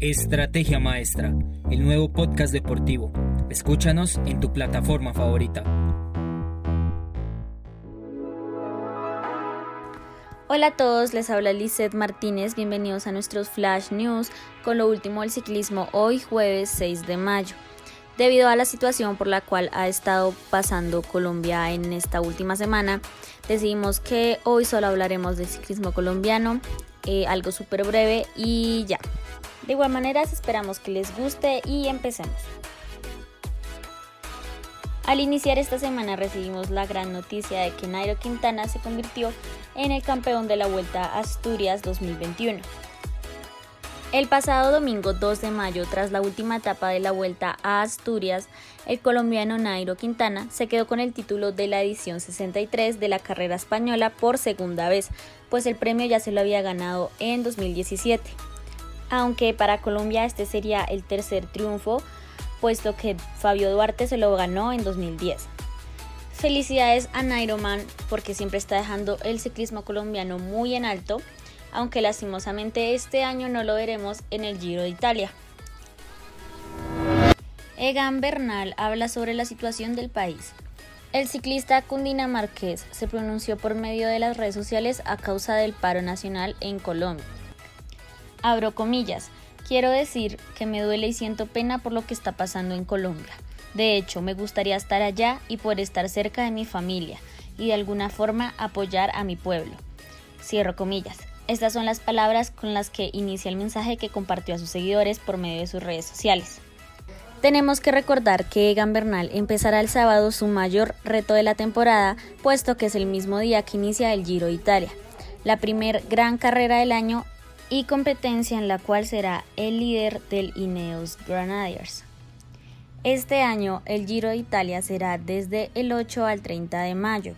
Estrategia Maestra, el nuevo podcast deportivo. Escúchanos en tu plataforma favorita. Hola a todos, les habla Lizeth Martínez, bienvenidos a nuestros Flash News con lo último del ciclismo hoy jueves 6 de mayo. Debido a la situación por la cual ha estado pasando Colombia en esta última semana, decidimos que hoy solo hablaremos del ciclismo colombiano, eh, algo súper breve y ya. De igual manera, esperamos que les guste y empecemos. Al iniciar esta semana recibimos la gran noticia de que Nairo Quintana se convirtió en el campeón de la Vuelta a Asturias 2021. El pasado domingo 2 de mayo, tras la última etapa de la Vuelta a Asturias, el colombiano Nairo Quintana se quedó con el título de la edición 63 de la carrera española por segunda vez, pues el premio ya se lo había ganado en 2017. Aunque para Colombia este sería el tercer triunfo, puesto que Fabio Duarte se lo ganó en 2010. Felicidades a Nairoman porque siempre está dejando el ciclismo colombiano muy en alto, aunque lastimosamente este año no lo veremos en el Giro de Italia. Egan Bernal habla sobre la situación del país. El ciclista cundinamarqués se pronunció por medio de las redes sociales a causa del paro nacional en Colombia. Abro comillas, Quiero decir que me duele y siento pena por lo que está pasando en Colombia. De hecho, me gustaría estar allá y poder estar cerca de mi familia y de alguna forma apoyar a mi pueblo. Cierro comillas. Estas son las palabras con las que inicia el mensaje que compartió a sus seguidores por medio de sus redes sociales. Tenemos que recordar que Egan Bernal empezará el sábado su mayor reto de la temporada, puesto que es el mismo día que inicia el Giro de Italia, la primer gran carrera del año y competencia en la cual será el líder del Ineos Grenadiers. Este año el Giro de Italia será desde el 8 al 30 de mayo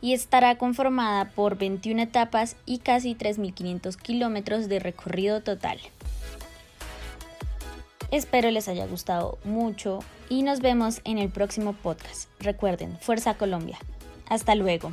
y estará conformada por 21 etapas y casi 3.500 kilómetros de recorrido total. Espero les haya gustado mucho y nos vemos en el próximo podcast. Recuerden, Fuerza Colombia. Hasta luego.